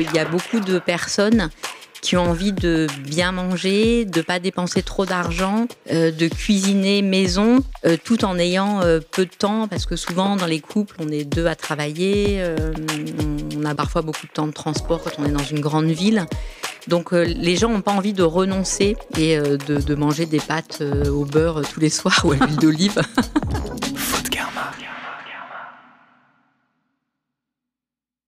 Il y a beaucoup de personnes qui ont envie de bien manger, de pas dépenser trop d'argent, euh, de cuisiner maison, euh, tout en ayant euh, peu de temps, parce que souvent dans les couples, on est deux à travailler, on a parfois beaucoup de temps de transport quand on est dans une grande ville. Donc les gens n'ont pas envie de renoncer et de, de manger des pâtes au beurre tous les soirs ou à l'huile d'olive.